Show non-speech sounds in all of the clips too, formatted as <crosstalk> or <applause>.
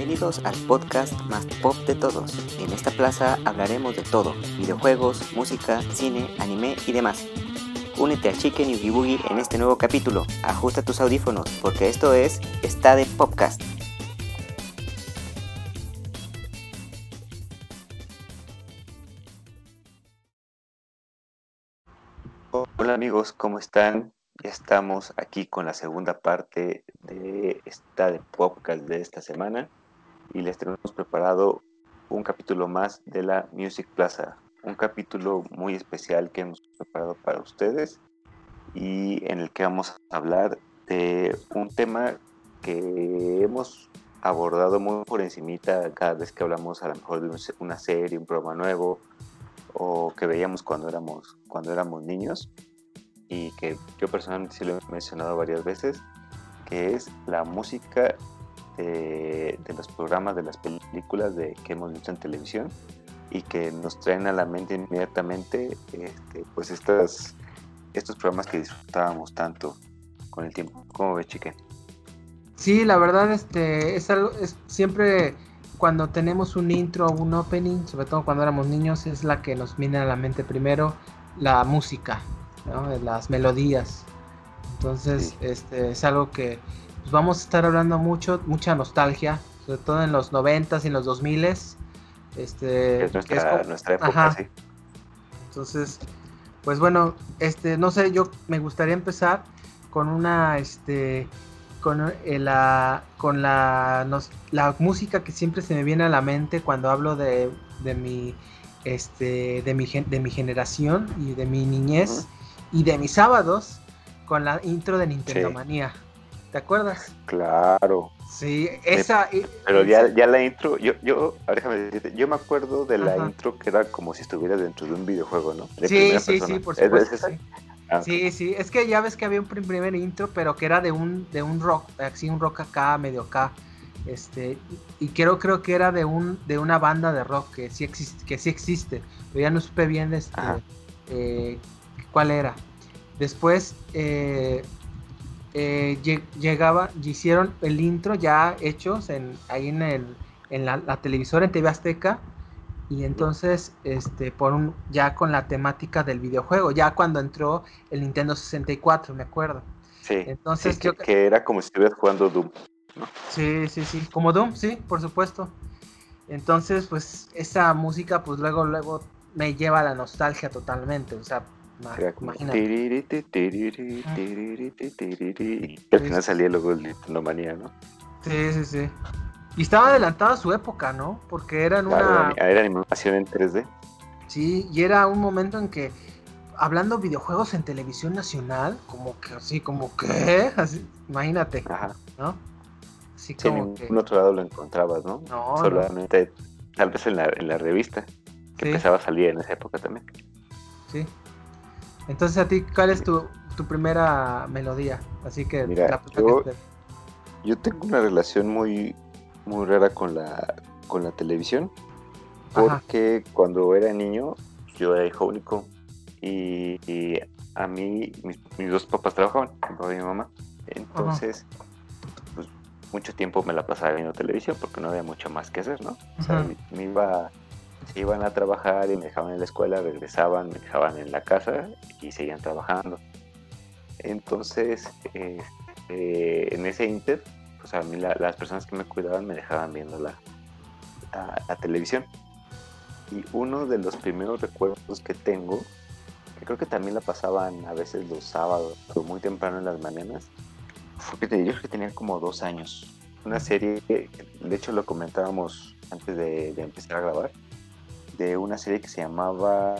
Bienvenidos al podcast más pop de todos. En esta plaza hablaremos de todo, videojuegos, música, cine, anime y demás. Únete a Chicken y Boogie en este nuevo capítulo. Ajusta tus audífonos porque esto es Está de Podcast. Hola amigos, ¿cómo están? Estamos aquí con la segunda parte de esta de podcast de esta semana y les tenemos preparado un capítulo más de la Music Plaza, un capítulo muy especial que hemos preparado para ustedes y en el que vamos a hablar de un tema que hemos abordado muy por encimita cada vez que hablamos a lo mejor de una serie, un programa nuevo o que veíamos cuando éramos cuando éramos niños y que yo personalmente sí lo he mencionado varias veces, que es la música de, los programas, de las películas de, que hemos visto en televisión y que nos traen a la mente inmediatamente este, pues estas, estos programas que disfrutábamos tanto con el tiempo. ¿Cómo ves, Chique? Sí, la verdad este, es algo, es siempre cuando tenemos un intro o un opening, sobre todo cuando éramos niños, es la que nos viene a la mente primero, la música las melodías. Entonces, este es algo que pues, vamos a estar hablando mucho, mucha nostalgia, sobre todo en los noventas y en los 2000 Este, es nuestra, nuestra época, sí. Entonces, pues bueno, este, no sé, yo me gustaría empezar con una, este, con eh, la, con la, la música que siempre se me viene a la mente cuando hablo de, de mi, este, de mi, de mi generación y de mi niñez y de mis sábados con la intro de Nintendo Manía. ¿Te acuerdas? Claro. Sí, esa. Pero ya, ya la intro, yo, yo, déjame decirte, yo me acuerdo de la intro que era como si estuvieras dentro de un videojuego, ¿no? sí, sí, sí, por supuesto. sí. Ah, sí, sí, es que ya ves que había un primer intro, pero que era de un, de un rock, así un rock acá, medio acá. Este, y creo, creo que era de un, de una banda de rock que sí existe, que sí existe, pero ya no supe bien este, eh, cuál era. Después eh, eh, llegaba, hicieron el intro ya hechos en, ahí en, el, en la, televisora en TV Azteca y entonces este por un ya con la temática del videojuego ya cuando entró el Nintendo 64 me acuerdo. Sí entonces que, que, era como si estuvieras jugando Doom sí sí sí como Doom sí por supuesto. Entonces pues esa música pues luego luego me lleva a la nostalgia totalmente o sea y al final salía luego el Nintendo Manía, ¿no? Sí, sí, sí. Y estaba adelantado a su época, ¿no? Porque era en una. Era animación en 3D. Sí, y era un momento en que, hablando videojuegos en televisión nacional, como que así, como que. Así, imagínate, Ajá. ¿no? Así como en otro lado lo encontrabas, ¿no? No. Solamente, tal vez en la, en la revista, que empezaba a salir en esa época también. Sí. Entonces, a ti, ¿cuál es tu, primera melodía? Así que, Mira, yo, tengo una relación muy, muy rara con la, con la televisión. Porque cuando era niño, yo era hijo único. Y, a mí, mis, dos papás trabajaban, mi papá y mi mamá. Entonces, pues mucho tiempo me la pasaba viendo televisión porque no había mucho más que hacer, ¿no? O sea, me iba iban a trabajar y me dejaban en la escuela, regresaban, me dejaban en la casa y seguían trabajando. Entonces, este, en ese inter, pues a las personas que me cuidaban me dejaban viendo la, la, televisión. Y uno de los primeros recuerdos que tengo, que creo que también la pasaban a veces los sábados o muy temprano en las mañanas, fue que yo creo que tenía como dos años. Una serie, de hecho lo comentábamos antes de empezar a grabar, de una serie que se llamaba.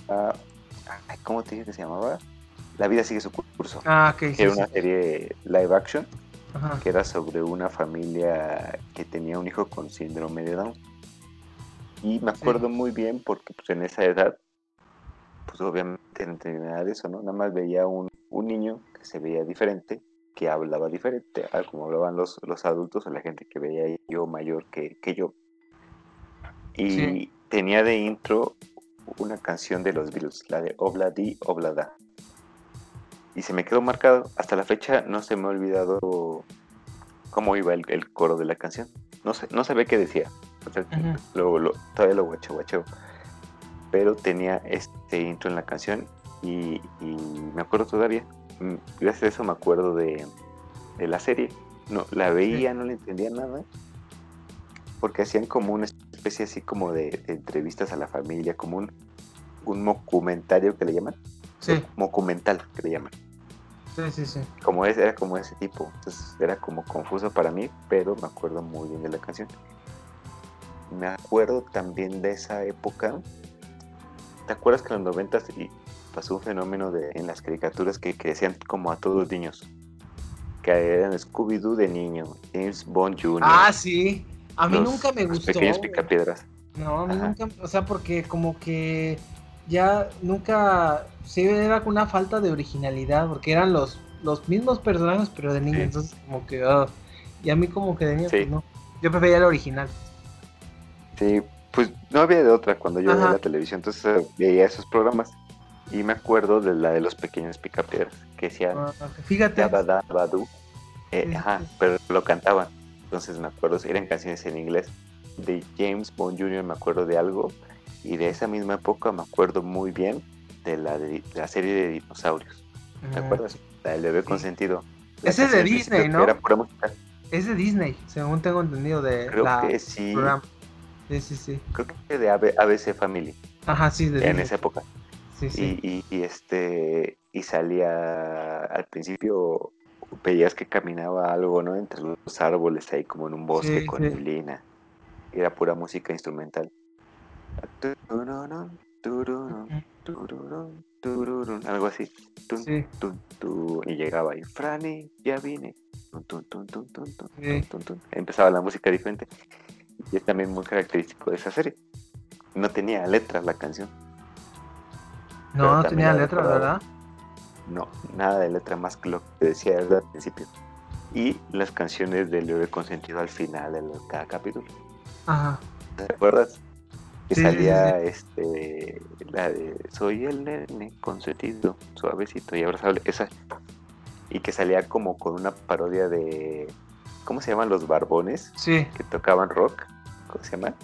¿Cómo te dije que se llamaba? La vida sigue su curso. Ah, ok. era una serie live action que era sobre una familia que tenía un hijo con síndrome de Down. Y me acuerdo muy bien porque pues, en esa edad, pues obviamente entre nada de eso, ¿no? Nada más veía un, un niño que se veía diferente, que hablaba diferente a como hablaban los, los adultos o la gente que veía yo mayor que, que yo. Y tenía de intro una canción de los Beatles, la de Obladi Oblada. Y se me quedó marcado. Hasta la fecha no se me ha olvidado cómo iba el, coro de la canción. no, sé, no sabía qué decía. todavía lo guacho, guacho. Pero tenía este intro en la canción y, me acuerdo todavía. Mm, gracias a eso me acuerdo de, la serie. No, la veía, no le entendía nada. Porque hacían como una especie así como de, entrevistas a la familia, como un, un documentario que le llaman. Sí. Documental que le llaman. Sí, sí, sí. Como es, era como ese tipo. Entonces era como confuso para mí, pero me acuerdo muy bien de la canción. Me acuerdo también de esa época. ¿Te acuerdas que en los noventas pasó un fenómeno de, en las caricaturas que crecían como a todos los niños? Que eran Scooby-Doo de niño, James Bond Jr. Ah, sí. A mí nunca me gustó. pequeños picapiedras. No, a mí nunca, o sea, porque como que ya nunca sí era una falta de originalidad, porque eran los, los mismos personajes, pero de niño, entonces como que, ah, y a mí como que de niño, pues no, yo prefería el original. Sí, pues no había de otra cuando yo veía la televisión, entonces eh, veía esos programas. Y me acuerdo de la de los pequeños picapiedras, que decían, ah, fíjate. Eh, ajá, pero lo cantaban. Entonces me acuerdo, eran canciones en inglés. De James Bond Jr. me acuerdo de algo. Y de esa misma época me acuerdo muy bien de la, de, la serie de dinosaurios. ¿Te acuerdas? La del bebé consentido. Ese es de Disney, ¿no? Es de Disney, según tengo entendido de Creo que sí. Sí, sí, sí. Creo que de ABC Family. Ajá, sí, de En esa época. Sí, sí. Y, este y salía al principio veías que caminaba algo, ¿no? Entre los árboles ahí como en un bosque con neblina. Era pura música instrumental algo así. y llegaba y Franny, ya vine. Empezaba la música diferente. Y es también muy característico de esa serie. No tenía letras la canción. No, no tenía letras, ¿verdad? No, nada de letra más que lo que decía al principio. Y las canciones de Leo Consentido al final de cada capítulo. Ajá. ¿Te acuerdas? que salía este la de soy el nene consentido suavecito y abrazable esa y que salía como con una parodia de cómo se llaman los barbones sí que tocaban rock cómo se llaman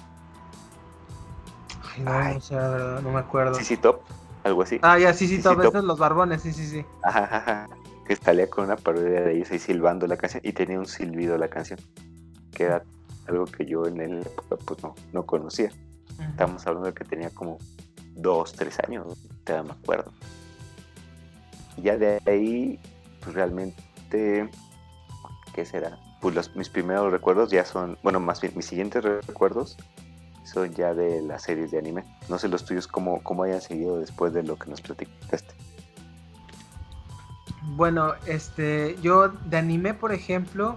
Ay, no, no me acuerdo sí Top algo así. Ah ya sí sí Top. esos los barbones sí sí sí. Ajá, ajá, que salía con una parodia de ellos ahí silbando la canción y tenía un silbido la canción que era algo que yo en el pues no, no conocía. Estamos hablando de que tenía como dos, tres años, te me acuerdo. Y ya de ahí, pues realmente, ¿qué será? Pues los, mis primeros recuerdos ya son, bueno, más bien mis siguientes recuerdos son ya de las series de anime. No sé los tuyos cómo, cómo hayan seguido después de lo que nos platicaste. Bueno, este, yo de anime, por ejemplo,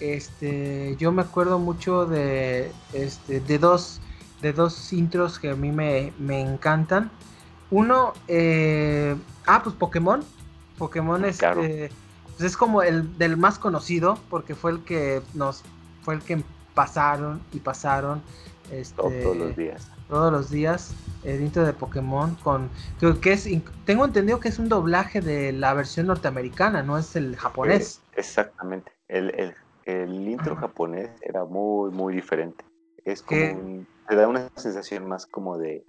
este, yo me acuerdo mucho de, este, de dos, de dos intros que a mí me, encantan. Uno, eh, ah, pues Pokémon. Pokémon es, eh, pues es como el del más conocido porque fue el que nos, fue el que pasaron y pasaron. Este, todos los días. Todos los días el intro de Pokémon con creo que es tengo entendido que es un doblaje de la versión norteamericana no es el japonés eh, exactamente el, el, intro japonés era muy muy diferente es como un, te da una sensación más como de,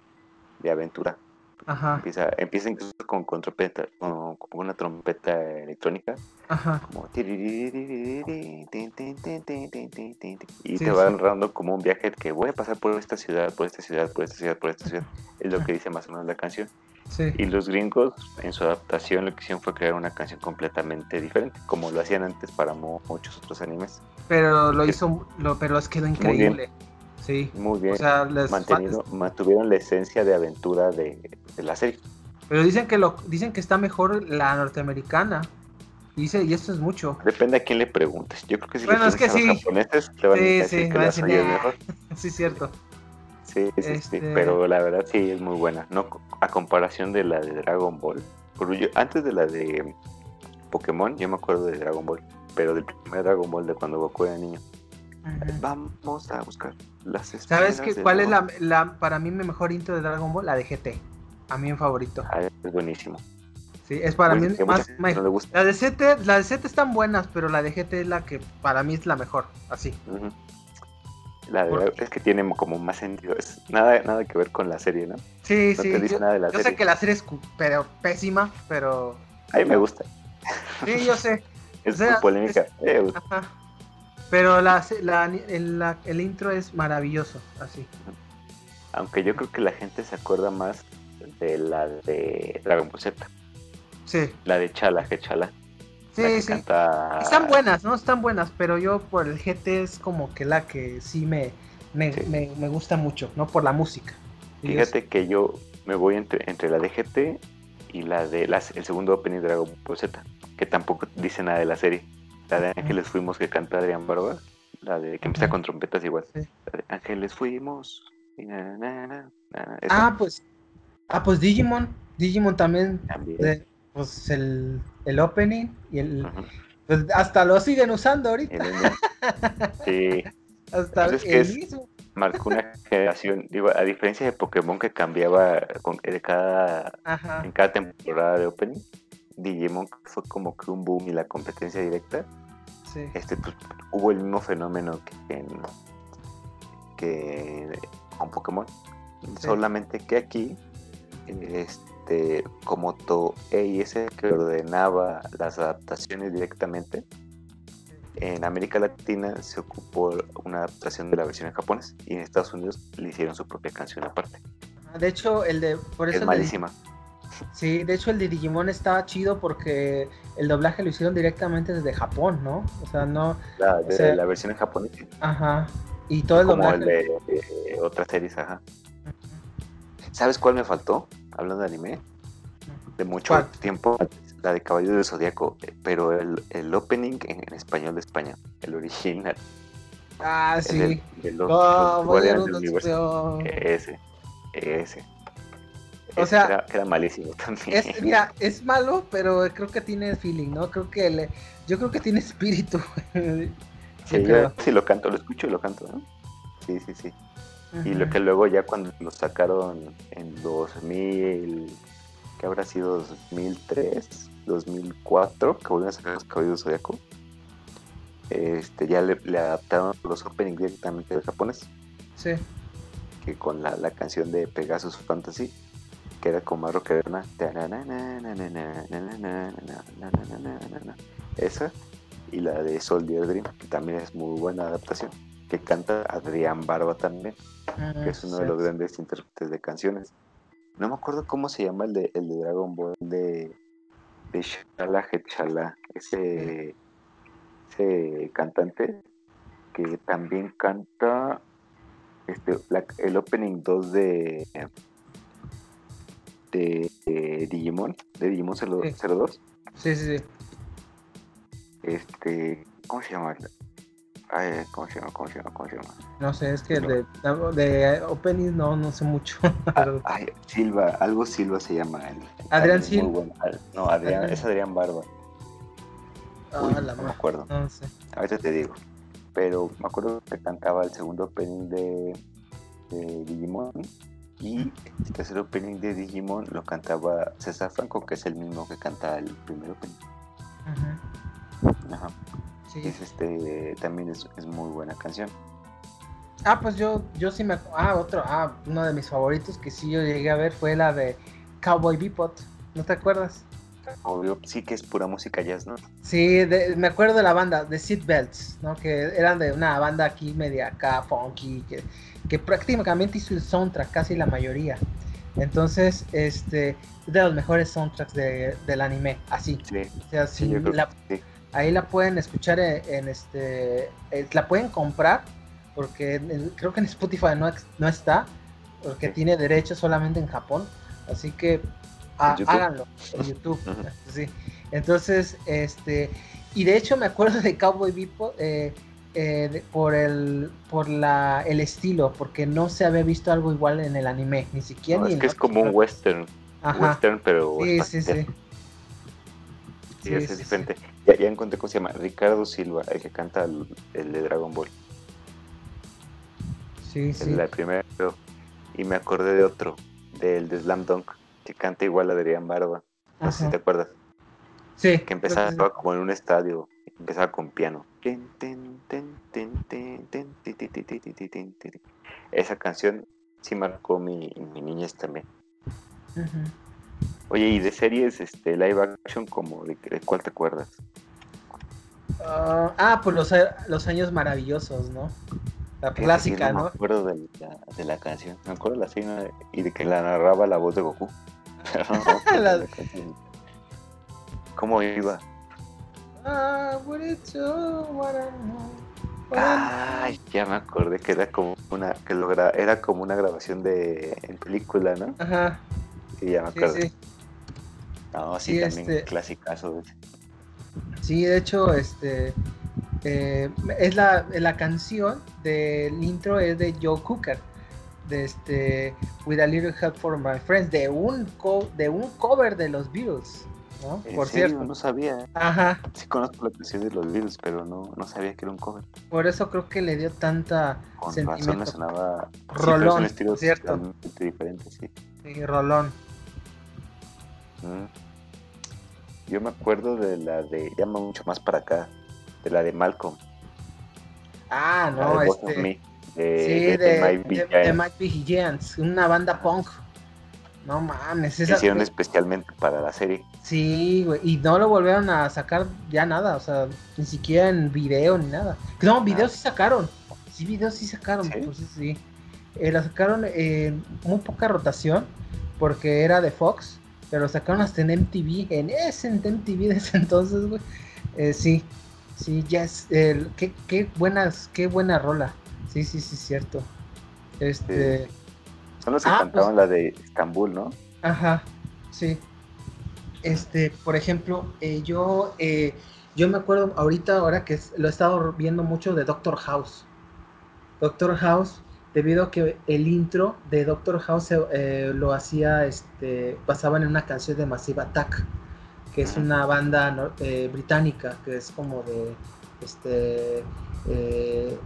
aventura. Ajá. Empieza, empieza incluso con, con trompeta, con, una trompeta electrónica. Ajá. Como y te va narrando como un viaje que voy a pasar por esta ciudad, por esta ciudad, por esta ciudad, por esta ciudad. Es lo que dice más o menos la canción. Sí. Y los gringos, en su adaptación, lo que hicieron fue crear una canción completamente diferente, como lo hacían antes para muchos otros animes. Pero lo hizo, lo, pero es quedó increíble. Sí. Muy bien. mantuvieron la esencia de aventura de, la serie. Pero dicen que lo dicen que está mejor la norteamericana. Dice, y esto es mucho. Depende a quién le preguntes. Yo creo que si bueno, le es que sí. a los japoneses, te van a decir que la es mejor. <laughs> sí, cierto. Sí, sí, sí, este pero la verdad sí es muy buena. No a comparación de la de Dragon Ball. antes de la de Pokémon, yo me acuerdo de Dragon Ball, pero del primer Dragon Ball de cuando Goku era niño. Vamos a buscar las ¿Sabes qué, cuál es la, para mí mi mejor intro de Dragon Ball? La de GT. A mí mi favorito. Ah, es buenísimo. Sí, es para mí más, La de CT, la de CT están buenas, pero la de GT es la que para mí es la mejor, así. La de, es que tiene como más sentido. Es nada, nada que ver con la serie, ¿no? Sí, sí. yo, sé que la serie es pero pésima, pero. A mí me gusta. Sí, yo sé. <laughs> es muy polémica. Pero la, la, el, intro es maravilloso, así. Aunque yo creo que la gente se acuerda más de la de Dragon Ball Z. Sí. La de Chala, que Chala. Sí, sí. Están buenas, ¿no? Están buenas, pero yo por el GT es como que la que sí me, me, me, gusta mucho, ¿no? Por la música. Fíjate que yo me voy entre, entre la de GT y la de las, el segundo opening de Dragon Ball Z, que tampoco dice nada de la serie. La de Ángeles Fuimos que canta Adrián Barba, la de que empieza con trompetas igual. La de Ángeles Fuimos. ah, pues. Ah, pues Digimon. Digimon también. también pues el, el opening y el... Pues hasta lo siguen usando ahorita. Sí. <laughs> hasta pues el mismo. Marcó una generación, digo, a diferencia de Pokémon que cambiaba con, de cada, en cada temporada de opening, Digimon fue como que un boom y la competencia directa. Sí. Este, pues, hubo el mismo fenómeno que, en, que con Pokémon. Solamente que aquí este, como Toei es el que ordenaba las adaptaciones directamente, en América Latina se ocupó una adaptación de la versión en japonés y en Estados Unidos le hicieron su propia canción aparte. De hecho, el de. Por eso es malísima. Sí, de hecho, el de Digimon estaba chido porque el doblaje lo hicieron directamente desde Japón, ¿no? O sea, no. La, de, la versión en japonés. Ajá. Y todo el doblaje. Como el de, otras series, ajá. ¿Sabes cuál me faltó? Hablando de anime. De mucho tiempo. La de Caballo del Zodíaco. Pero el, el opening en, español de España. El original. Ah, sí. El, Ese. Ese. O sea, era, malísimo <laughs> también. Es, mira, es malo, pero creo que tiene feeling, ¿no? Creo que le, yo creo que tiene espíritu. <laughs> sí, yo sí lo canto, lo escucho y lo canto, ¿no? Sí, sí, sí. Y lo que luego ya cuando lo sacaron en 2000, que habrá sido 2003, 2004, que volvieron a sacar los caballos zodiaco, este, ya le, adaptaron los openings directamente de japonés. Sí. Que con la, la canción de Pegasus Fantasy, que era como más. Esa. Y la de Soldier Dream, que también es muy buena adaptación que canta Adrián Barba también, que es uno de los grandes intérpretes de canciones. No me acuerdo cómo se llama el de, el de Dragon Ball de, de Shala Hechala, ese, ese cantante que también canta este, el opening 2 de, de, Digimon, de Digimon 02. Sí, sí, sí. Este, ¿cómo se llama? Ay, ¿cómo se llama? ¿Cómo se llama? ¿Cómo se llama? No sé, es que de, de opening no, no sé mucho. <laughs> Ah, ay, Silva, algo Silva se llama él. Adrián Silva. No, Adrián, es Adrián Barba. Ah, la no me acuerdo. No sé. Ahorita te digo. Pero me acuerdo que cantaba el segundo opening de, de Digimon. Y el tercer opening de Digimon lo cantaba César Franco, que es el mismo que canta el primer opening. Ajá. Ajá. Es este, también es, muy buena canción. Ah, pues yo, yo sí me. Ah, otro. Ah, uno de mis favoritos que sí yo llegué a ver fue la de Cowboy Bebop. ¿No te acuerdas? Obvio, sí que es pura música jazz, ¿no? Sí, me acuerdo de la banda, de Belts ¿no? Que eran de una banda aquí media acá, funky, que, que prácticamente hizo el soundtrack, casi la mayoría. Entonces, este, de los mejores soundtracks de, del anime, así. Sí, o sea, sí, la, sí. Ahí la pueden escuchar en, este, eh, la pueden comprar porque creo que en Spotify no, no está, porque tiene derecho solamente en Japón, así que háganlo en YouTube. sí. Entonces, este, y de hecho me acuerdo de Cowboy Bebop eh, eh, por el por la el estilo, porque no se había visto algo igual en el anime, ni siquiera. No, es que es como un western, western pero sí, sí, sí. Sí, es diferente. Ya, ya, encontré cómo se llama. Ricardo Silva, el que canta el, de Dragon Ball. Sí, sí. La primera. Y me acordé de otro, del de Slam Dunk, que canta igual a Adrián Barba. No sé si te acuerdas. Sí. Que empezaba como en un estadio, empezaba con piano. Esa canción sí marcó mi, mi niñez también. Oye, y de series este, live action, como de, cuál te acuerdas? ah, ah pues los, los años maravillosos, ¿no? La clásica, ¿no? Me acuerdo de la, de la, canción, me acuerdo de la escena y de que la narraba la voz de Goku. <laughs> <laughs> ¿Cómo iba? Ah, Ay, ya me acordé que era como una que logra, era como una grabación de en película, ¿no? Ajá. Sí, ya me acuerdo. Sí, sí. No, sí, también este... clasicazo. Sí, de hecho, este eh, es la, la canción del intro es de Joe Cooker de este With a Little Help for My Friends de un de un cover de los Beatles ¿no? Por cierto no sabía ajá sí conozco la canción de los Beatles pero no, no sabía que era un cover por eso creo que le dio tanta con razón me sonaba rolón sí, cierto diferente sí sí rolón mm. yo me acuerdo de la de llama mucho más para acá de la de Malcolm ah no este de, sí, de, de, Mike Giants, una banda punk. No mames, esa. Hicieron especialmente para la serie. Sí, güey, y no lo volvieron a sacar ya nada, o sea, ni siquiera en video ni nada. No, videos sí sacaron. Sí, videos sí sacaron, ¿Sí? pues sí. Eh, la sacaron en muy poca rotación, porque era de Fox, pero sacaron hasta en MTV, en ese en MTV de ese <laughs> entonces, güey. Eh, sí, sí, ya es. qué, qué, buenas, qué buena rola. Sí, sí, sí, cierto. Este. Son los que ah, cantaban pues la de Estambul, ¿no? Ajá, sí. Este, por ejemplo, eh, yo, eh, yo me acuerdo ahorita, ahora que lo he estado viendo mucho de Doctor House. Doctor House, debido a que el intro de Doctor House eh, lo hacía, este, basaban en una canción de Massive Attack, que es una banda británica, que es como de, este, de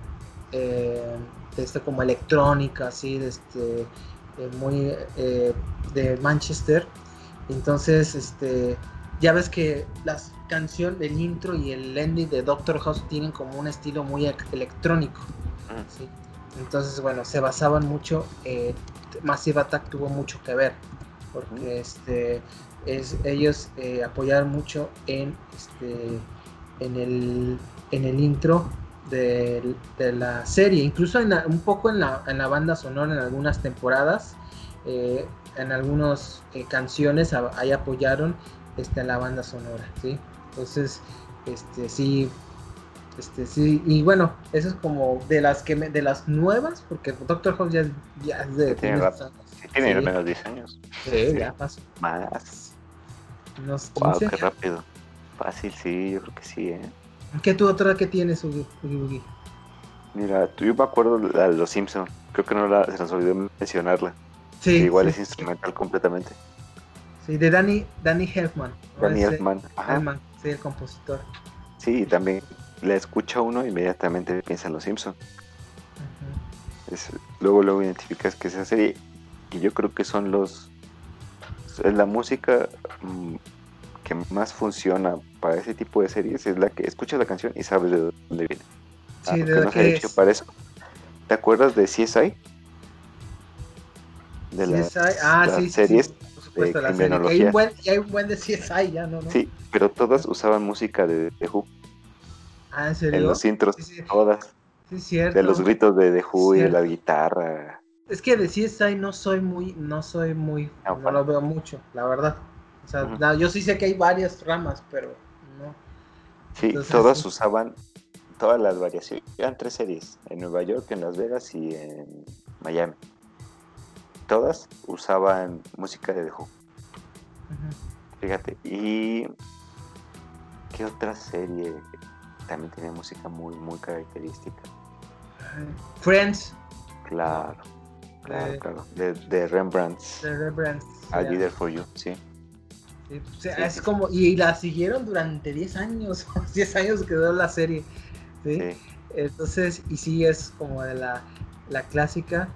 este como electrónica, así, de este, muy de Manchester. Entonces, este, ya ves que las canciones, el intro y el ending de Doctor House tienen como un estilo muy electrónico. Entonces, bueno, se basaban mucho, Massive Attack tuvo mucho que ver, porque este, es, ellos apoyaron mucho en, este, en, el, en el intro de, la serie, incluso un poco en la, en la, banda sonora en algunas temporadas, eh, en algunas eh, canciones ahí apoyaron este, la banda sonora, ¿sí? Entonces, este, sí, este, sí, y bueno, eso es como de las que de las nuevas, porque Doctor Who ya, ya es de... Tiene, tiene menos 10 años. Sí, ya pasó. Más. wow, qué rápido. Fácil, sí, yo creo que sí, ¿eh? ¿Qué tu otra que tienes, Ugi? Mira, yo me acuerdo de Los Simpsons. Creo que no la, se nos olvidó mencionarla. Sí. igual es instrumental completamente. Sí, de Danny, Danny Elfman. Danny Elfman. Sí, el compositor. Sí, también le escucha uno inmediatamente piensa en Los Simpsons. luego, luego identificas que esa serie, y yo creo que son los. Es la música mm, que más funciona para ese tipo de series es la que escuchas la canción y sabes de dónde viene. Sí, de no se hecho para eso. ¿Te acuerdas de CSI? De las, ah, sí, series sí, por supuesto, de la serie. Hay un, buen, hay un buen de CSI ya, ¿no? Sí, pero todas usaban música de The Who. Ah, ¿en serio? En los intros, todas. Sí, cierto. De los gritos de The Who y de la guitarra. Es que de CSI no soy muy, no soy muy, no, no lo veo mucho, la verdad. O sea, yo sí sé que hay varias ramas, pero no. Sí, todas usaban todas las variaciones. Eran tres series, en Nueva York, en Las Vegas y en Miami. Todas usaban música de The Who. Fíjate, y ¿qué otra serie también tiene música muy, muy característica? Friends. Claro, claro, claro. De, de Rembrandt. De Rembrandt. I'll be there for you, sí es como, y la siguieron durante 10 años, <laughs> 10 años quedó la serie, Entonces, y sí es como de la, la clásica.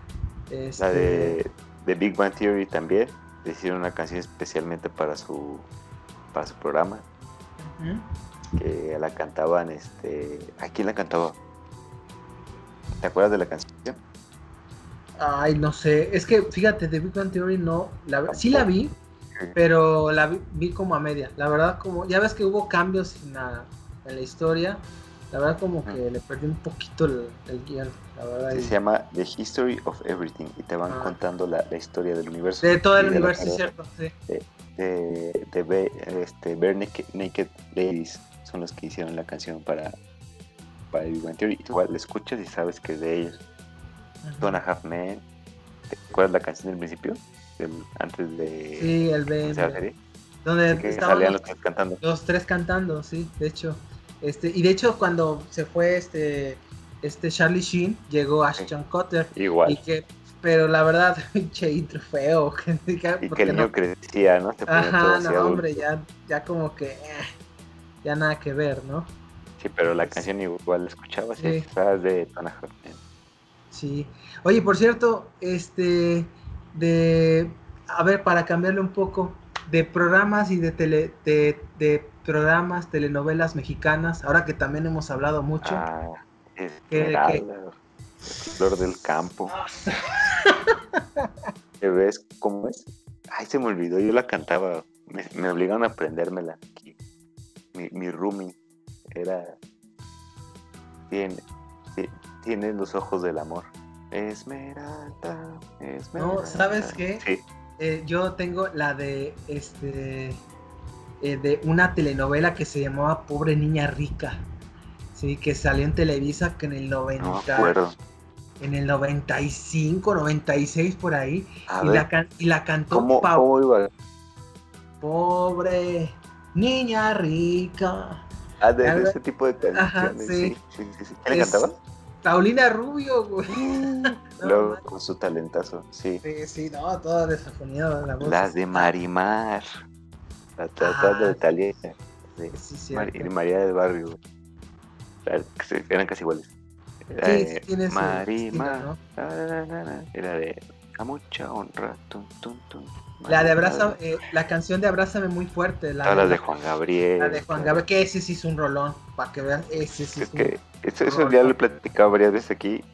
La de, este, de, Big Bang Theory también, hicieron una canción especialmente para su, para su programa, que la cantaban, este, ¿a quién la cantaba? ¿Te acuerdas de la canción? Ay, no sé. Es que, fíjate, The Big Bang Theory no. La, sí la vi, pero la vi, como a media. La verdad, como. Ya ves que hubo cambios en la, en la historia. La verdad, como que le perdí un poquito el, guion. La verdad, Se llama The History of Everything y te van ah. contando la, historia del universo. De todo el universo, es cierto, sí. De, de, este, Bare Naked, Ladies son los que hicieron la canción para, para Big Bang Theory. Igual la escuchas y sabes que es de ellos. Donna Half Men. ¿Te acuerdas la canción del principio? antes de. Sí, el de. Donde estaban los, tres cantando. Los tres cantando, sí, de hecho. Este, y de hecho, cuando se fue este, este Charlie Sheen, llegó Ashton Cutter. Igual. Y que, pero la verdad, <laughs> pinche intro feo. <laughs> y que el niño crecía, ¿no? Ajá, no, hombre, ya, ya como que. Eh, ya nada que ver, ¿no? Sí, pero la canción igual la escuchabas sí. y de Donna Sí. Oye, por cierto, este, de, a ver, para cambiarle un poco, de programas y de, tele, de, programas, telenovelas mexicanas, ahora que también hemos hablado mucho. Ah, Flor del campo. <laughs> ¿Qué ves cómo es? Ay, se me olvidó, yo la cantaba, me, me obligaron a aprendérmela. Mi, mi roomie era... Tiene, tiene los ojos del amor. Esmeralda, Esmeralda. No, ¿sabes qué? Sí. Eh, yo tengo la de este eh, de una telenovela que se llamaba Pobre Niña Rica. Sí, que salió en Televisa que en el 90 no en el 95, 96 por ahí y la, y la, cantó ¿Cómo, ¿cómo iba? Pobre niña rica. Ah, de, ese tipo de canciones. sí. Sí, sí, sí, ¿Quién le cantaba? Paulina Rubio, güey. <laughs> Luego con su talentazo, sí. Sí, sí, no, toda desafonida la voz. Las de Marimar. La trata de Italia. Sí, sí, María del Barrio. Eran casi iguales. Era sí, de Marimar. Era de a mucha honra. Tum, tum, tum. La de Abraza, eh, la canción de Abrázame muy fuerte. La, de, Juan Gabriel. La de Juan Gabriel, que ese sí es un rolón, para que vean, ese sí es, que eso, eso ya lo he platicado varias veces aquí.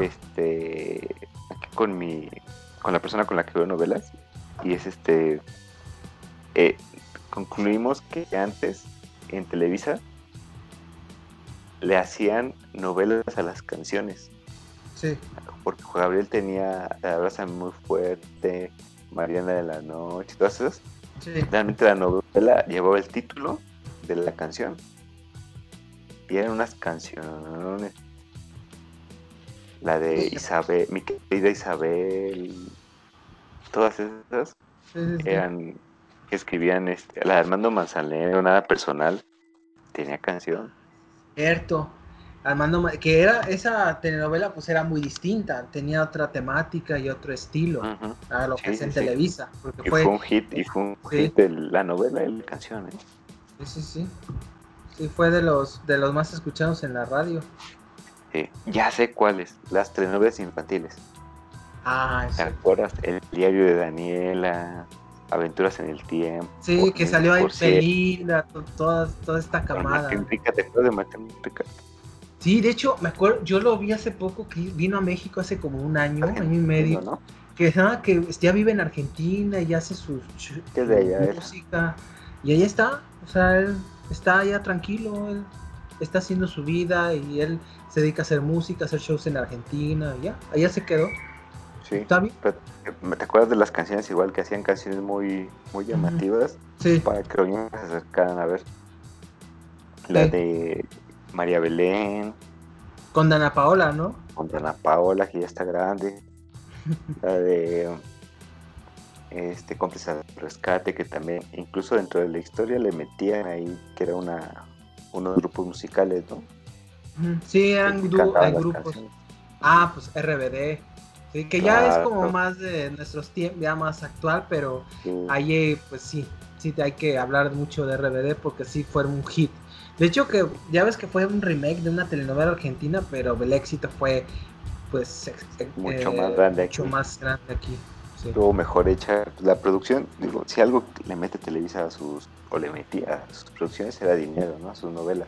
Este, aquí con mi, con la persona con la que veo novelas. Y es este, eh, concluimos que antes en Televisa le hacían novelas a las canciones. Sí. Porque Juan Gabriel tenía Abrázame muy fuerte, Mariana de la Noche, todas esas. Realmente la novela llevaba el título de la canción. Y eran unas canciones. La de Isabel, mi querida Isabel. Todas esas eran que escribían este, la de Armando Manzanero, nada personal. Tenía canción. Cierto. Armando, que era esa telenovela pues era muy distinta, tenía otra temática y otro estilo a lo que es en Televisa. y fue, un hit, y fue un hit de la novela y la canción, ¿eh? Sí, sí, sí. Sí, fue de los, de los más escuchados en la radio. Sí, ya sé cuáles, las telenovelas infantiles. Ah, ¿Te acuerdas? El diario de Daniela, Aventuras en el Tiempo. Sí, que salió ahí Pelinda, toda, toda esta camada. ¿te acuerdas de Sí, de hecho, me acuerdo, yo lo vi hace poco, que vino a México hace como un año, año y medio. Que, que ya vive en Argentina y hace su, música. Y ahí está, o sea, él está allá tranquilo, él está haciendo su vida y él se dedica a hacer música, a hacer shows en Argentina, y ya, allá se quedó. Sí. ¿Está bien? ¿Te acuerdas de las canciones igual que hacían canciones muy, muy llamativas? Sí. Para que los se acercaran a ver. La de María Belén. Con Dana Paola, ¿no? Con Dana Paola, que ya está grande. <laughs> la de este cómplice de rescate, que también, incluso dentro de la historia le metían ahí que era una unos grupos musicales, ¿no? Sí, eran grupos. Ah, pues RBD. Sí, que ya es como más de nuestros tiempos, ya más actual, pero ahí pues sí, sí hay que hablar mucho de RBD porque sí fue un hit. De hecho, que ya ves que fue un remake de una telenovela argentina, pero el éxito fue pues mucho más grande mucho más grande aquí. Estuvo mejor hecha la producción. Digo, si algo le mete Televisa a sus o le metía a sus producciones era dinero, ¿no? A sus novelas.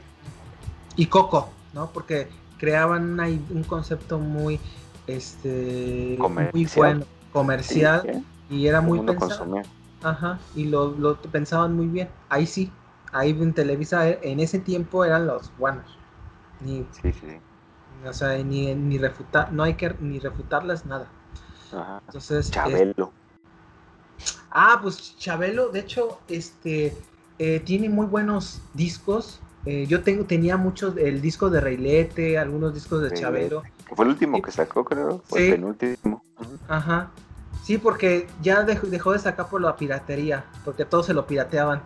Y Coco, ¿no? Porque creaban un concepto muy, este, muy bueno, comercial, y era muy pensado. Ajá, y lo, lo pensaban muy bien. Ahí sí, ahí en Televisa en ese tiempo eran los buenos. Ni, sí, sí. O sea, ni, ni refutar, no hay que ni refutarles nada. Ajá. Entonces. Chabelo. ah, pues Chabelo, de hecho, este eh, tiene muy buenos discos. Eh, yo tengo, tenía muchos, el disco de Reilete, algunos discos de Chabelo. fue el último que sacó, creo. Fue el penúltimo. Ajá. Sí, porque ya dejó, dejó de sacar por la piratería, porque todos se lo pirateaban.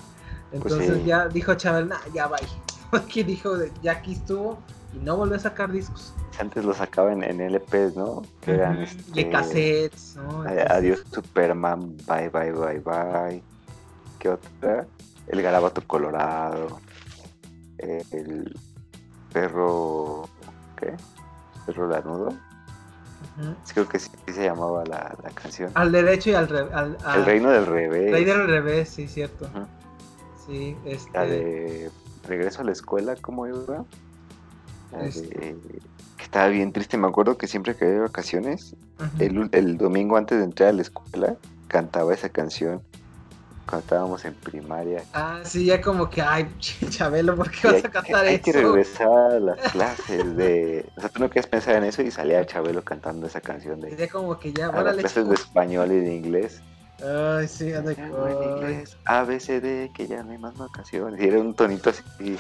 Pues Entonces ya dijo Chabelo, nah, ya va. <laughs> Aquí dijo, ya aquí estuvo y no volvió a sacar discos. Antes lo sacaban en LPs, ¿no? Que eran este, cassettes, ¿no? Adiós Superman, bye bye bye bye. ¿Qué otra? El garabato colorado. El perro. ¿Qué? Perro lanudo. Creo que sí, se llamaba la, canción. Al derecho y al revés. El reino del revés. El reino del revés, sí, cierto. Sí, este... La de regreso a la escuela, ¿cómo iba? Este. que estaba bien triste, me acuerdo que siempre que había vacaciones, el, domingo antes de entrar a la escuela, cantaba esa canción cuando estábamos en primaria. Ah, sí, ya como que, ay, <laughs> Chabelo, ¿por qué vas a cantar eso? Hay que regresar a las clases <laughs> de... O sea, tú no quieres pensar en eso y salía Chabelo cantando esa canción de... Ya como que ya, a las clases de español y de inglés. Ay, sí, anda con... inglés, ABCD, que ya no hay más vacaciones. Y era un tonito así,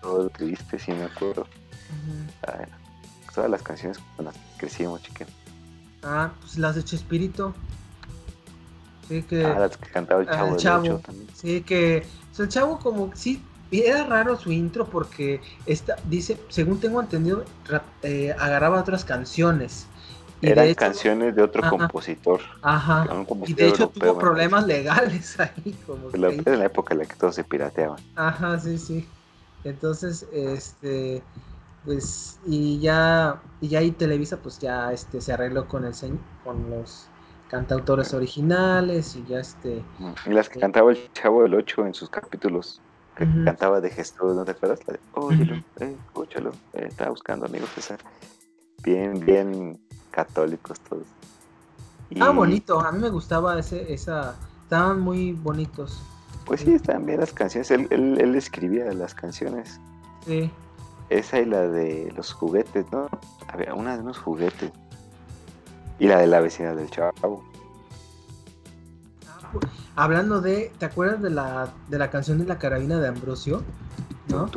todo triste, sí me acuerdo. todas las canciones con las crecimos, chiquen. Ah, pues las de Chespirito. Sí, que... Ah, las que cantaba el Chavo, el chavo. Sí, que... el Chavo como... Sí, era raro su intro porque esta, dice, según tengo entendido, eh, agarraba otras canciones eran canciones de otro compositor. Ajá. y de hecho tuvo problemas legales <laughs> ahí. Como en la época en la que todos se pirateaban. Ajá, sí, sí. Entonces, este, pues, y ya, y ya ahí Televisa, pues ya este, se arregló con el con los cantautores originales y ya este. Y las que cantaba el Chavo del Ocho en sus capítulos. Que cantaba de Jesús, ¿no te acuerdas? La de, óyelo, eh, escúchalo, eh, estaba buscando amigos, bien, bien católicos todos. Ah, bonito, a mí me gustaba ese, esa, estaban muy bonitos. Pues sí, estaban bien las canciones, él, él, escribía las canciones. Sí. Esa y la de los juguetes, ¿no? Había una de unos juguetes. Y la de la vecina del chavo. Hablando de, ¿te acuerdas de la, de la canción de la carabina de Ambrosio? ¿no?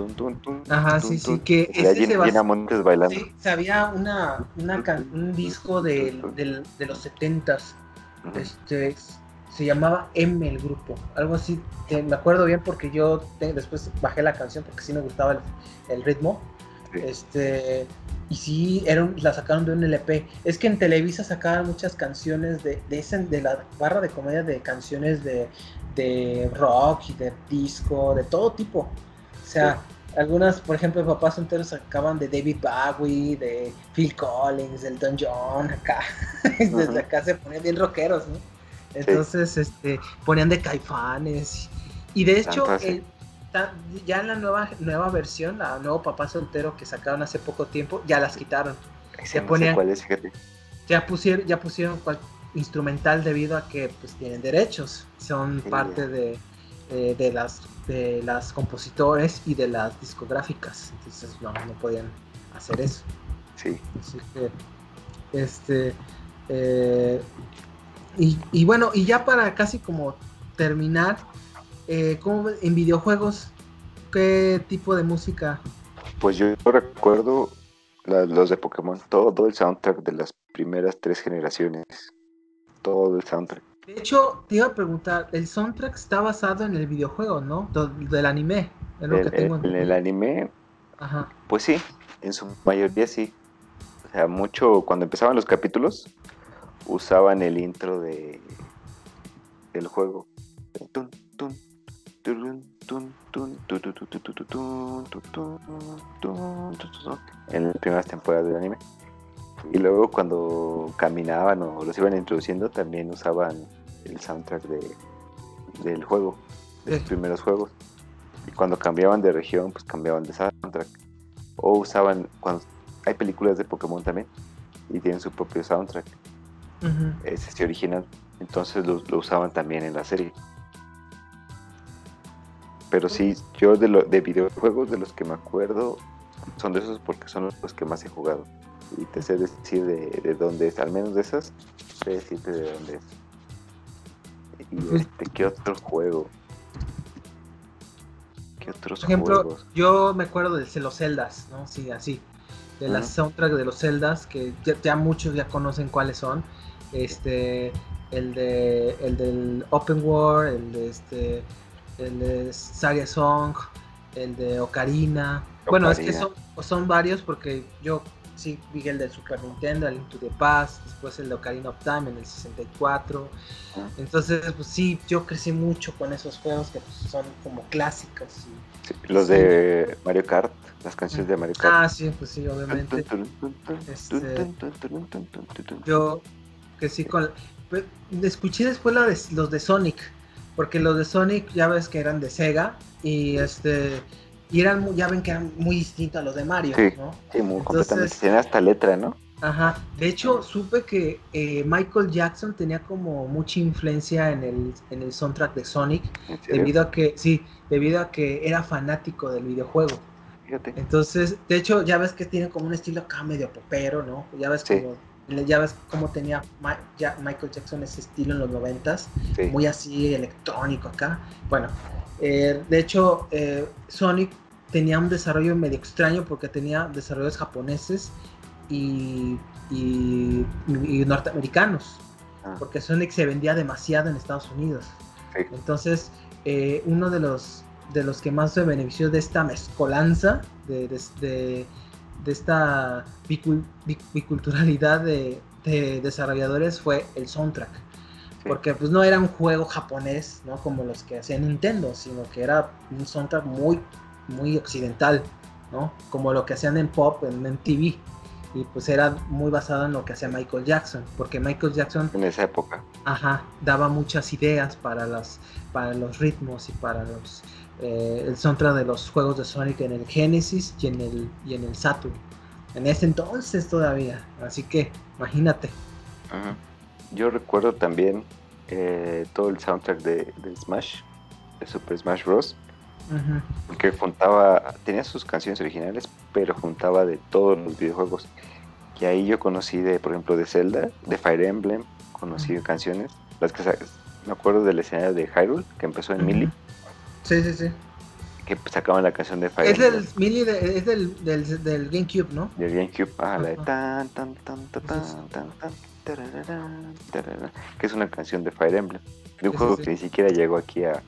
Ajá, sí, sí, que ese se bailando. Sí, sabía una, una un disco de, de, los setentas, este, se llamaba M el grupo, algo así, me acuerdo bien porque yo después bajé la canción porque sí me gustaba el, ritmo, este, y sí, eran, la sacaron de un LP, es que en Televisa sacaban muchas canciones de, de, ese, de la barra de comedia de canciones de, de rock y de disco, de todo tipo, o sea, algunas, por ejemplo, papás enteros sacaban de David Bowie, de Phil Collins, del Don John, acá. <laughs> Desde acá se ponían bien rockeros, ¿no? Entonces, este, ponían de caifanes. Y de hecho, ya en la nueva, nueva versión, la nuevo papá soltero que sacaron hace poco tiempo, ya las quitaron. ya ponían, ya pusieron, ya pusieron instrumental debido a que pues tienen derechos, son parte de, eh, de las de las compositores y de las discográficas. Entonces no, no podían hacer eso. Sí. Así que, este, eh, y, bueno, y ya para casi como terminar, eh, ¿cómo, en videojuegos, ¿qué tipo de música? Pues yo recuerdo los de Pokémon, todo el soundtrack de las primeras tres generaciones, todo el soundtrack. De hecho, te iba a preguntar, el soundtrack está basado en el videojuego, ¿no? Del anime. En, el anime, Ajá. pues sí, en su mayoría sí. O sea, mucho, cuando empezaban los capítulos, usaban el intro de del juego. En las primeras temporadas del anime. Y luego cuando caminaban o los iban introduciendo también usaban el soundtrack de, del juego, de los primeros juegos. Y cuando cambiaban de región, pues cambiaban de soundtrack. O usaban, cuando hay películas de Pokémon también y tienen su propio soundtrack. Es este original. Entonces lo, usaban también en la serie. Pero sí, yo de, lo, de videojuegos de los que me acuerdo son de esos porque son los que más he jugado. Y te sé decir de, de dónde es, al menos de esas, sé decirte de dónde es. Y este, ¿qué otro juego? ¿Qué otros Por ejemplo, yo me acuerdo de los Zeldas, ¿no? Sí, así. De las soundtracks de los Zeldas, que ya, muchos ya conocen cuáles son. Este, el de el del Open World, el de este, el de Saga Song, el de Ocarina. Bueno, es que son, son varios porque yo sí vi el del Super Nintendo, el Into the Past, después el de Ocarina of Time en el 64. Entonces, pues sí, yo crecí mucho con esos juegos que pues, son como clásicos. los de Mario Kart, las canciones de Mario Kart. Ah, sí, pues sí, obviamente. Este, yo crecí con... Pues, escuché después la de, los de Sonic, porque los de Sonic ya ves que eran de Sega y este y eran, ya ven que eran muy distintos a los de Mario, sí, ¿no? Sí, muy completamente. Tiene hasta letra, ¿no? Ajá. De hecho, supe que eh, Michael Jackson tenía como mucha influencia en el, en el soundtrack de Sonic, debido a que, sí, debido a que era fanático del videojuego. Fíjate. Entonces, de hecho, ya ves que tiene como un estilo acá medio popero, ¿no? Ya ves como ya ves cómo tenía Michael Jackson ese estilo en los noventas, muy así electrónico acá. Bueno, eh, de hecho, eh, Sonic tenía un desarrollo medio extraño porque tenía desarrollos japoneses y, norteamericanos, ah. porque Sonic se vendía demasiado en Estados Unidos. Entonces, eh, uno de los, de los que más se benefició de esta mezcolanza, de, de, esta biculturalidad de, de desarrolladores fue el soundtrack porque pues no era un juego japonés, ¿no? Como los que hacía Nintendo, sino que era un soundtrack muy, muy occidental, ¿no? Como lo que hacían en pop, en MTV. Y pues era muy basado en lo que hacía Michael Jackson, porque Michael Jackson... En esa época. Ajá, daba muchas ideas para, las, para los ritmos y para los... Eh, el soundtrack de los juegos de Sonic en el Genesis y en el, y en el Saturn. En ese entonces todavía. Así que, imagínate. Ajá. Yo recuerdo también eh, todo el soundtrack de, Smash, de Super Smash Bros. Que juntaba, tenía sus canciones originales, pero juntaba de todos los videojuegos. Y ahí yo conocí de, por ejemplo, de Zelda, de Fire Emblem, conocí canciones. Las que me acuerdo de la escena de Hyrule, que empezó en Mili. Sí, sí, sí. Que sacaban la canción de Fire es Emblem. Del, es del, del, del, GameCube, ¿no? Del GameCube, ah, la de tan, tan, tan, tan, tan, tan, tan que es una canción de Fire Emblem, de un juego que ni siquiera llegó aquí a,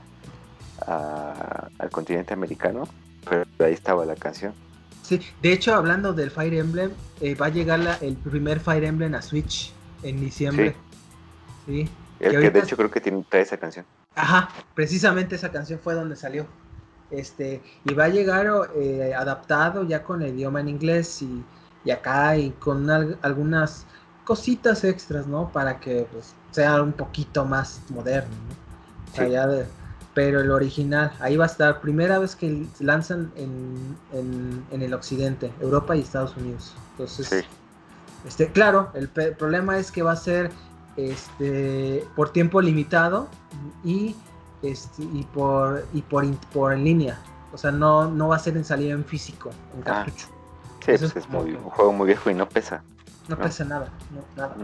al continente americano, pero ahí estaba la canción. Sí, de hecho, hablando del Fire Emblem, eh, va a llegar el primer Fire Emblem a Switch en diciembre. Sí. El que, de hecho creo que tiene, trae esa canción. Ajá, precisamente esa canción fue donde salió. Este, y va a llegar eh, adaptado ya con el idioma en inglés y, y acá y con algunas cositas extras, ¿no? Para que pues, sea un poquito más moderno, ¿no? de, pero el original, ahí va a estar, primera vez que lanzan en, en, el occidente, Europa y Estados Unidos. Entonces, este, claro, el, problema es que va a ser este, por tiempo limitado y, este, y, por, y por, por en línea. O sea, no, no va a ser en salida en físico, en ah, cartucho. sí, pues, es, muy, un juego muy viejo y no pesa. No, pasa nada, nada.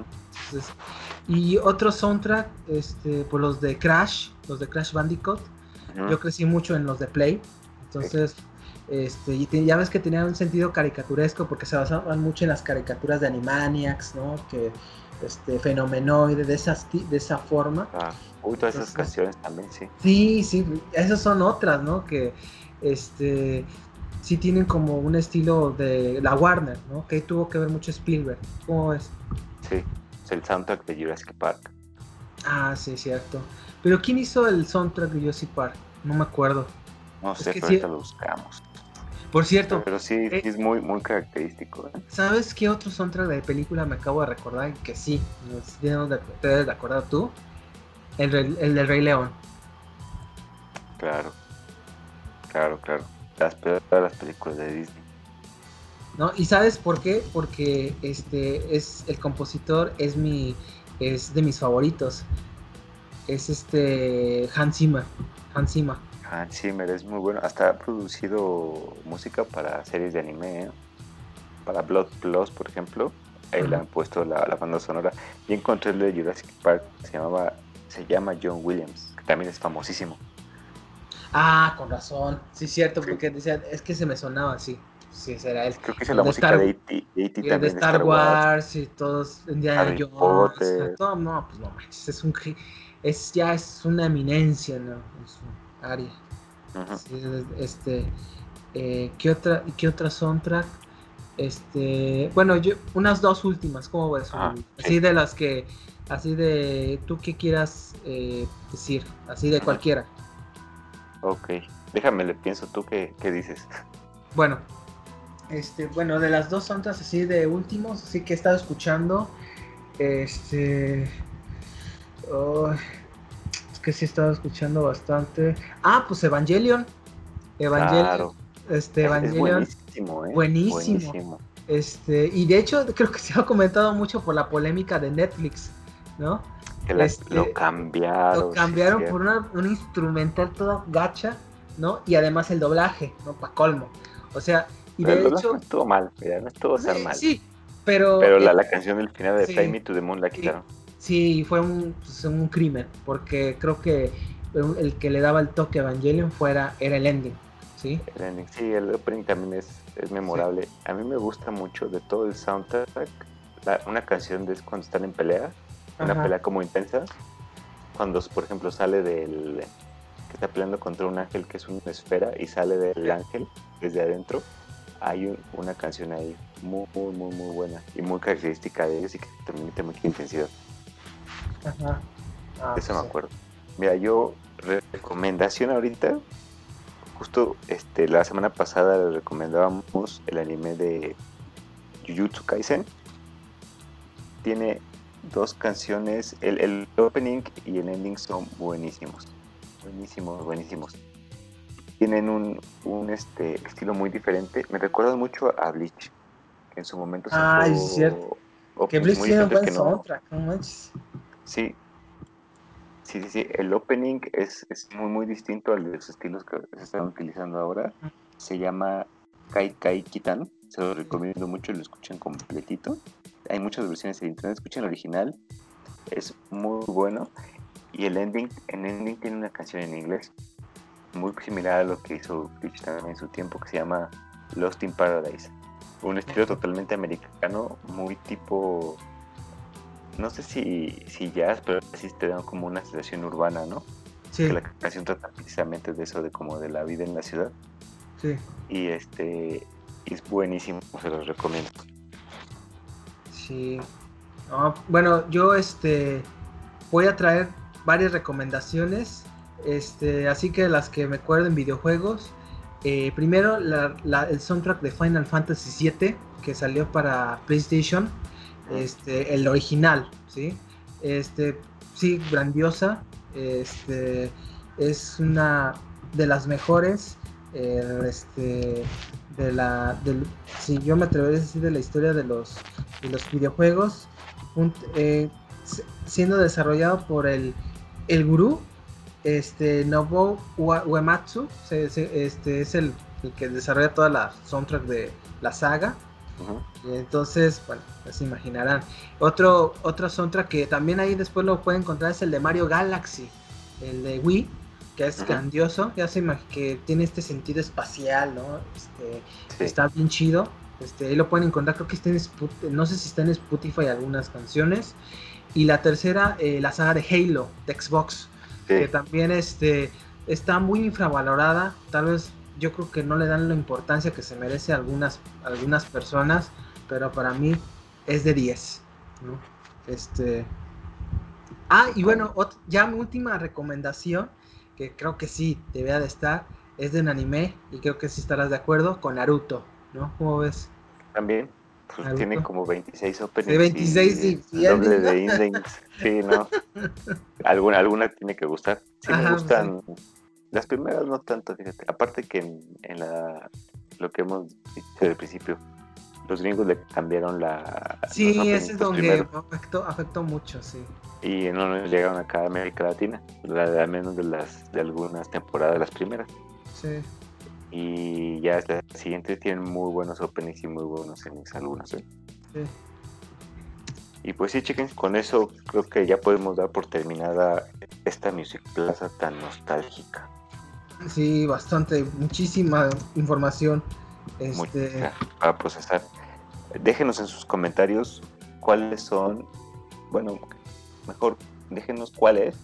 y otro soundtrack, este, pues los de Crash, los de Crash Bandicoot. Yo crecí mucho en los de Play. Entonces, este, y ya ves que tenían un sentido caricaturesco porque se basaban mucho en las caricaturas de Animaniacs, ¿no? Que este fenomenoide de esas de esa forma. Ah, uy, todas esas canciones también, sí. Sí, sí, esas son otras, ¿no? Que este sí tienen como un estilo de la Warner, ¿no? Que tuvo que ver mucho Spielberg. ¿Cómo es? Sí, es el soundtrack de Jurassic Park. Ah, sí, cierto. Pero ¿quién hizo el soundtrack de Jurassic Park? No me acuerdo. No sé, pero ahorita lo buscamos. Por cierto. Pero, sí, eh, es muy, muy característico. ¿eh? ¿Sabes qué otro soundtrack de película me acabo de recordar? Que sí, te debes de acordar tú. El, el del Rey León. Claro. Claro, claro las peores las películas de Disney. ¿no? ¿Y sabes por qué? Porque este es el compositor es mi es de mis favoritos. Es este Hans Zimmer, Hans Zimmer. Hans Zimmer es muy bueno, hasta ha producido música para series de anime, ¿eh? para Blood Plus, por ejemplo. Ahí le han puesto la, banda sonora. Y encontré el de Jurassic Park, se llamaba se llama John Williams, que también es famosísimo. Ah, con razón. Sí, cierto, porque decía, es que se me sonaba así. Sí, será él. Creo que es la música de E.T. También. De Star, Wars, y todos. Indiana Jones. No, no, pues no manches. Es un. Es, ya es una eminencia, ¿no? En su área. este. Eh, ¿qué, otra, ¿Qué otra soundtrack? Este. Bueno, yo. Unas dos últimas, ¿cómo ves? Ah, así de las que. Así de. Tú qué quieras eh, decir. Así de cualquiera. Ok, déjame, le pienso tú qué, dices. <laughs> Bueno, este, bueno, de las dos soundtracks así de últimos, así que he estado escuchando, este, es que sí he estado escuchando bastante. Ah, pues Evangelion, Evangelion, este, Evangelion, buenísimo, ¿eh? buenísimo, Este, y de hecho creo que se ha comentado mucho por la polémica de Netflix, ¿no? Este, lo cambiaron. Lo cambiaron por una, un instrumental toda gacha, ¿no? Y además el doblaje, ¿no? Para colmo. O sea, y de hecho. No estuvo mal, mira, no estuvo tan mal. Sí, pero. Pero la, la canción del final de Fly Me to the Moon la quitaron. Sí, fue un, pues, un crimen, porque creo que el que le daba el toque a Evangelion fuera, era el ending. ¿sí? El ending, sí, el opening también es, es memorable. A mí me gusta mucho de todo el soundtrack. una canción de cuando están en pelea una pelea como intensa. Cuando, por ejemplo, sale del. que está peleando contra un ángel que es una esfera y sale del ángel desde adentro. Hay una canción ahí muy, muy, muy, muy buena y muy característica de ellos y que también tiene mucha intensidad. Ajá. Ah, Eso me acuerdo. Mira, yo, recomendación ahorita, justo este, la semana pasada le recomendábamos el anime de Jujutsu Kaisen. Tiene dos canciones, el, el, opening y el ending son buenísimos. Buenísimos, buenísimos. Tienen un, un este, estilo muy diferente. Me recuerdan mucho a Bleach, que en su momento se Ah, es cierto. Que Bleach tiene un buen soundtrack, no Sí. Sí, sí, sí. El opening es, es, muy, muy distinto al de los estilos que se están utilizando ahora. Se llama Kai Kai Kitan. Se lo recomiendo mucho, lo escuchen completito hay muchas versiones en internet, escuchen el original, es muy bueno. Y el ending, el ending tiene una canción en inglés, muy similar a lo que hizo Bleach también en su tiempo, que se llama Lost in Paradise. Un estilo totalmente americano, muy tipo, no sé si, si jazz, pero sí te dan como una sensación urbana, ¿no? Sí. Que la canción trata precisamente de eso, de como de la vida en la ciudad. Sí. Y este, es buenísimo, se los recomiendo. Sí. bueno, yo este voy a traer varias recomendaciones. Este, así que las que me acuerdo en videojuegos. Eh, primero, el soundtrack de Final Fantasy VII que salió para PlayStation. Este, el original, ¿sí? Este, sí, grandiosa. Este, es una de las mejores. Eh, este, de la del, si yo me atrevería a decir de la historia de los de los videojuegos eh, siendo desarrollado por el el gurú este Nobuo Uematsu este es el, que desarrolla toda la soundtrack de la saga. Entonces bueno pues se imaginarán. Otro otro soundtrack que también ahí después lo pueden encontrar es el de Mario Galaxy el de Wii que es grandioso, se que tiene este sentido espacial, ¿no? Este, Está bien chido. Este, ahí lo pueden encontrar, creo que está en no sé si está en Spotify algunas canciones. Y la tercera, eh, la saga de Halo, de Xbox, que también este, está muy infravalorada. Tal vez yo creo que no le dan la importancia que se merece a algunas, algunas personas, pero para mí es de 10. Este, ah, y bueno, ya mi última recomendación que creo que sí debería de estar, es de un anime y creo que sí estarás de acuerdo con Naruto, ¿no? ¿Cómo ves? También, pues tiene como 26 openings. De 26 y, sí, doble de endings. Sí, ¿no? <laughs> alguna, alguna tiene que gustar. Sí me gustan. Las primeras no tanto, fíjate. Aparte que en, la lo que hemos dicho al principio, los gringos le cambiaron la. Sí, ese es donde afectó, afectó mucho, sí. Y no nos llegaron acá a América Latina, al menos de las de algunas temporadas, las primeras. Sí. Y ya las siguientes tienen muy buenos openings y muy buenos endings algunas. ¿eh? Sí. Y pues sí, chequen, con eso creo que ya podemos dar por terminada esta Music Plaza tan nostálgica. Sí, bastante, muchísima información. Este... para procesar. Déjenos en sus comentarios cuáles son, bueno, mejor, déjenos cuál es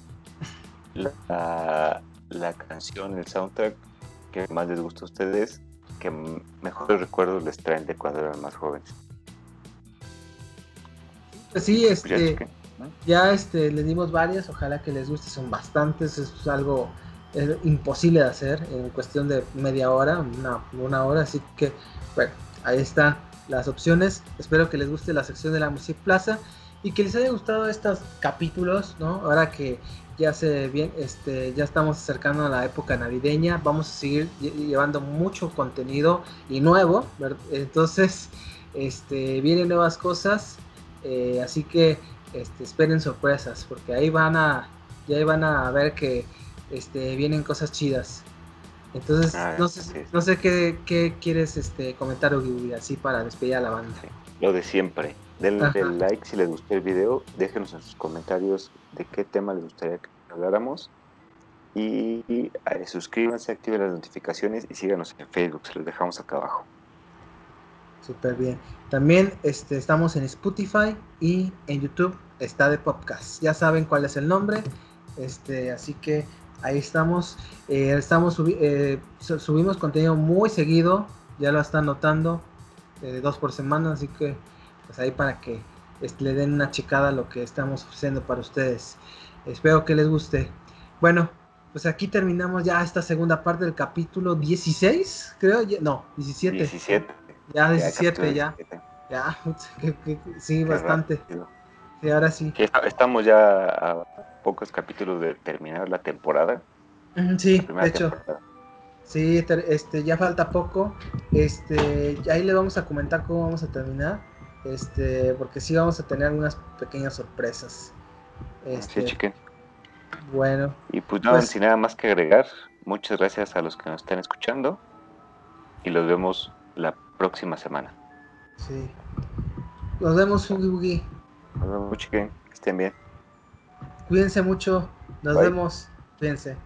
la, la canción, el soundtrack que más les gusta a ustedes, que mejores recuerdos les traen de cuando eran más jóvenes. Pues sí, este, ya este, les dimos varias, ojalá que les guste, son bastantes, es algo imposible de hacer en cuestión de media hora, una, una hora, así que bueno, ahí están las opciones, espero que les guste la sección de la Music Plaza y que les haya gustado estos capítulos, ¿no? Ahora que ya se bien, este, ya estamos acercando a la época navideña, vamos a seguir llevando mucho contenido y nuevo, entonces, este, vienen nuevas cosas, eh, así que este, esperen sorpresas, porque ahí van a, ya van a ver que este, vienen cosas chidas. Entonces, ah, no sé, no sé qué, quieres este, comentar, Ugi, así para despedir a la banda. Lo de siempre. Denle like si les gustó el video, déjenos en sus comentarios de qué tema les gustaría que habláramos. Y, eh, suscríbanse, activen las notificaciones y síganos en Facebook, se los dejamos acá abajo. Súper bien. También este, estamos en Spotify y en YouTube está de podcast. Ya saben cuál es el nombre. Este, así que ahí estamos. Eh, estamos eh, subimos contenido muy seguido. Ya lo están notando. Eh, dos por semana. Así que pues ahí para que le den una checada a lo que estamos ofreciendo para ustedes. Espero que les guste. Bueno, pues aquí terminamos ya esta segunda parte del capítulo 16, creo. No, 17. 17. Ya 17, ya. Ya, sí, bastante. Sí, ahora sí. estamos ya a pocos capítulos de terminar la temporada. Sí, de hecho. Sí, este, ya falta poco. Este, ahí le vamos a comentar cómo vamos a terminar. Este, porque sí vamos a tener algunas pequeñas sorpresas. Este, sí, chiquen. Bueno. Y pues nada, pues sin nada más que agregar, muchas gracias a los que nos están escuchando. Y los vemos la próxima semana. Sí. Nos vemos, Ugi Nos vemos, chiquen. Que estén bien. Cuídense mucho. Nos vemos. Cuídense.